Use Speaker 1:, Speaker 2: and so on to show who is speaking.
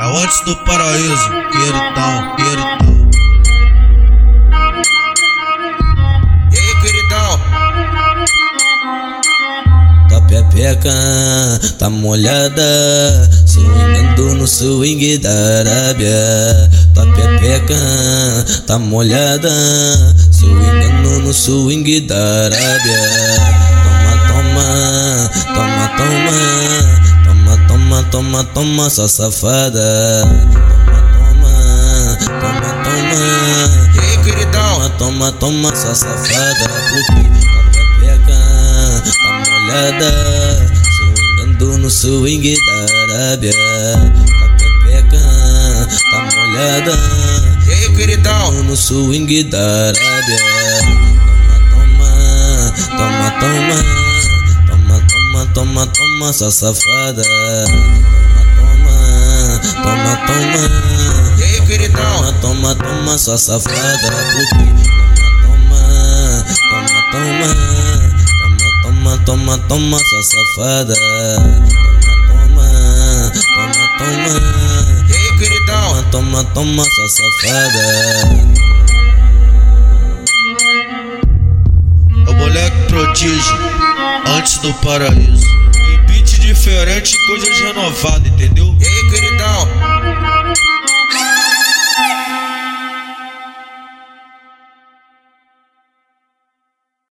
Speaker 1: É antes do paraíso, queridão, queridão.
Speaker 2: Ei, queridão.
Speaker 3: Tua pepeca tá molhada, swingando no swing da Arábia. Tua pepeca tá molhada, swingando no swing da Arábia. Toma, toma, toma, toma, sua safada. Toma, toma, toma, toma.
Speaker 2: Ei, queridão.
Speaker 3: Toma, toma, sua safada. Porque tua pepeca tá molhada. Swingando no swing da Arábia. Tua pepeca tá molhada.
Speaker 2: Ei, queridão.
Speaker 3: No swing da Arábia. Toma, toma, toma, toma. Toma, toma, toma, toma, sua safada. Toma, toma, toma, toma.
Speaker 2: Ei, queridão.
Speaker 3: Toma, toma, toma, sua safada. Toma, toma, toma, toma. Toma, toma, toma, toma, sua safada. Toma, toma, toma, toma.
Speaker 2: Ei, queridão.
Speaker 3: Toma, toma, sua safada.
Speaker 1: O moleque prodígio, antes do paraíso. E beat diferente, coisas renovadas, entendeu?